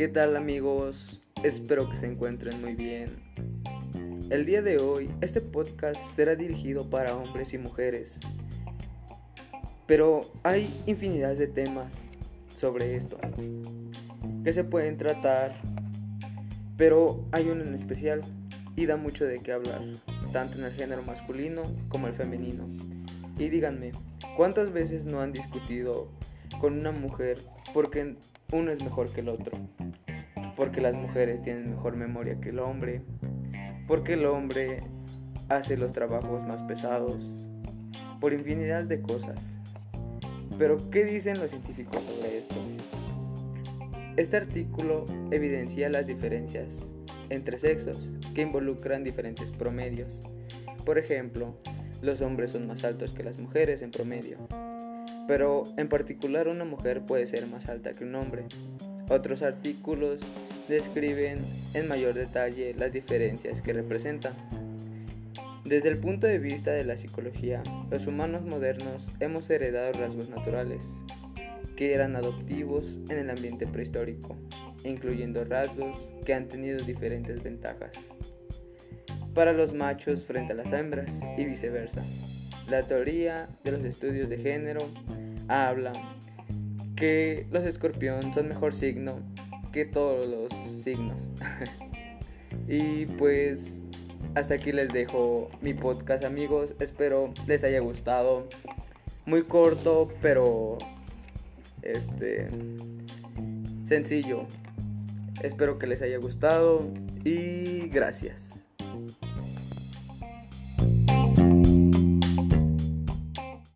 ¿Qué tal amigos? Espero que se encuentren muy bien. El día de hoy, este podcast será dirigido para hombres y mujeres. Pero hay infinidad de temas sobre esto que se pueden tratar, pero hay uno en especial y da mucho de qué hablar, tanto en el género masculino como el femenino. Y díganme, ¿cuántas veces no han discutido con una mujer porque uno es mejor que el otro? Porque las mujeres tienen mejor memoria que el hombre, porque el hombre hace los trabajos más pesados, por infinidad de cosas. Pero, ¿qué dicen los científicos sobre esto? Este artículo evidencia las diferencias entre sexos que involucran diferentes promedios. Por ejemplo, los hombres son más altos que las mujeres en promedio, pero en particular una mujer puede ser más alta que un hombre. Otros artículos describen en mayor detalle las diferencias que representan. Desde el punto de vista de la psicología, los humanos modernos hemos heredado rasgos naturales que eran adoptivos en el ambiente prehistórico, incluyendo rasgos que han tenido diferentes ventajas para los machos frente a las hembras y viceversa. La teoría de los estudios de género habla que los escorpión son mejor signo que todos los signos. y pues hasta aquí les dejo mi podcast amigos, espero les haya gustado. Muy corto, pero este sencillo. Espero que les haya gustado y gracias.